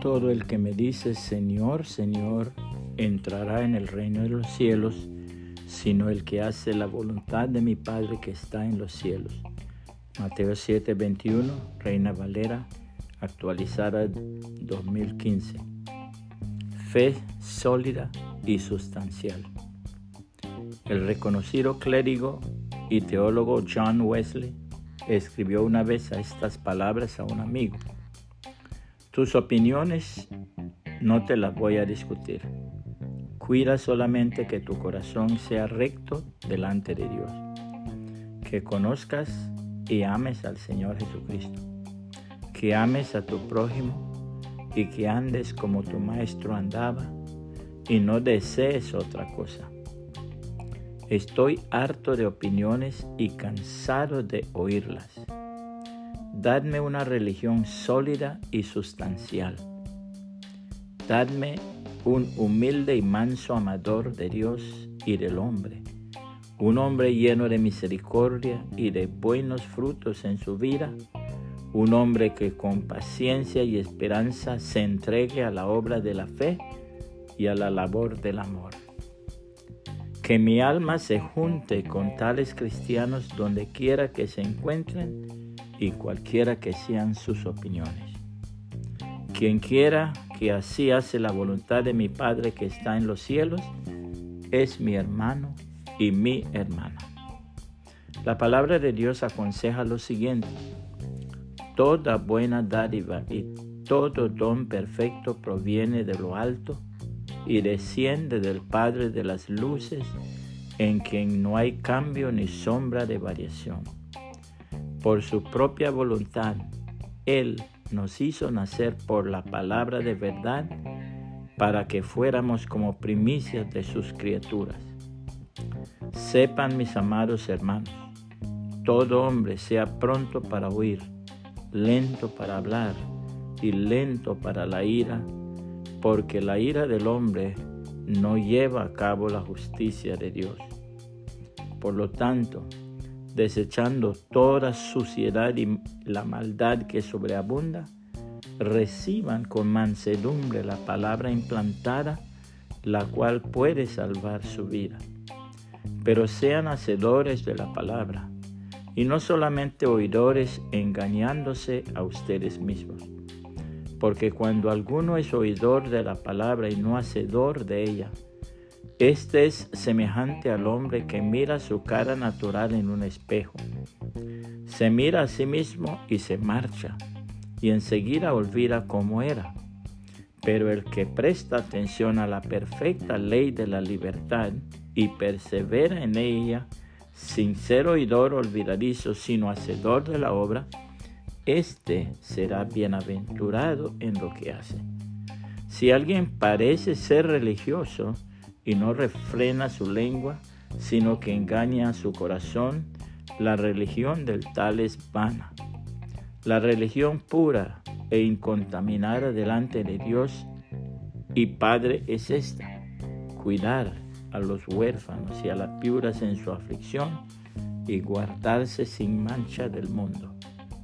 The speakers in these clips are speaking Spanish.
Todo el que me dice Señor, Señor, entrará en el reino de los cielos, sino el que hace la voluntad de mi Padre que está en los cielos. Mateo 7, 21, Reina Valera, actualizada 2015. Fe sólida y sustancial. El reconocido clérigo y teólogo John Wesley escribió una vez estas palabras a un amigo. Tus opiniones no te las voy a discutir. Cuida solamente que tu corazón sea recto delante de Dios. Que conozcas y ames al Señor Jesucristo. Que ames a tu prójimo y que andes como tu maestro andaba y no desees otra cosa. Estoy harto de opiniones y cansado de oírlas. Dadme una religión sólida y sustancial. Dadme un humilde y manso amador de Dios y del hombre, un hombre lleno de misericordia y de buenos frutos en su vida, un hombre que con paciencia y esperanza se entregue a la obra de la fe y a la labor del amor. Que mi alma se junte con tales cristianos donde quiera que se encuentren y cualquiera que sean sus opiniones. Quien quiera que así hace la voluntad de mi Padre que está en los cielos, es mi hermano y mi hermana. La palabra de Dios aconseja lo siguiente. Toda buena dádiva y todo don perfecto proviene de lo alto y desciende del Padre de las luces, en quien no hay cambio ni sombra de variación. Por su propia voluntad, Él nos hizo nacer por la palabra de verdad para que fuéramos como primicias de sus criaturas. Sepan mis amados hermanos, todo hombre sea pronto para oír, lento para hablar y lento para la ira, porque la ira del hombre no lleva a cabo la justicia de Dios. Por lo tanto, desechando toda suciedad y la maldad que sobreabunda, reciban con mansedumbre la palabra implantada, la cual puede salvar su vida. Pero sean hacedores de la palabra, y no solamente oidores engañándose a ustedes mismos porque cuando alguno es oidor de la palabra y no hacedor de ella, este es semejante al hombre que mira su cara natural en un espejo. Se mira a sí mismo y se marcha, y enseguida olvida cómo era. Pero el que presta atención a la perfecta ley de la libertad y persevera en ella, sin ser oidor olvidadizo, sino hacedor de la obra, éste será bienaventurado en lo que hace. Si alguien parece ser religioso y no refrena su lengua, sino que engaña a su corazón, la religión del tal es vana. La religión pura e incontaminada delante de Dios y Padre es esta, cuidar a los huérfanos y a las piuras en su aflicción y guardarse sin mancha del mundo.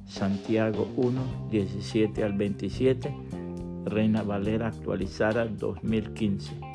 Santiago 1, 17 al 27, Reina Valera actualizada 2015.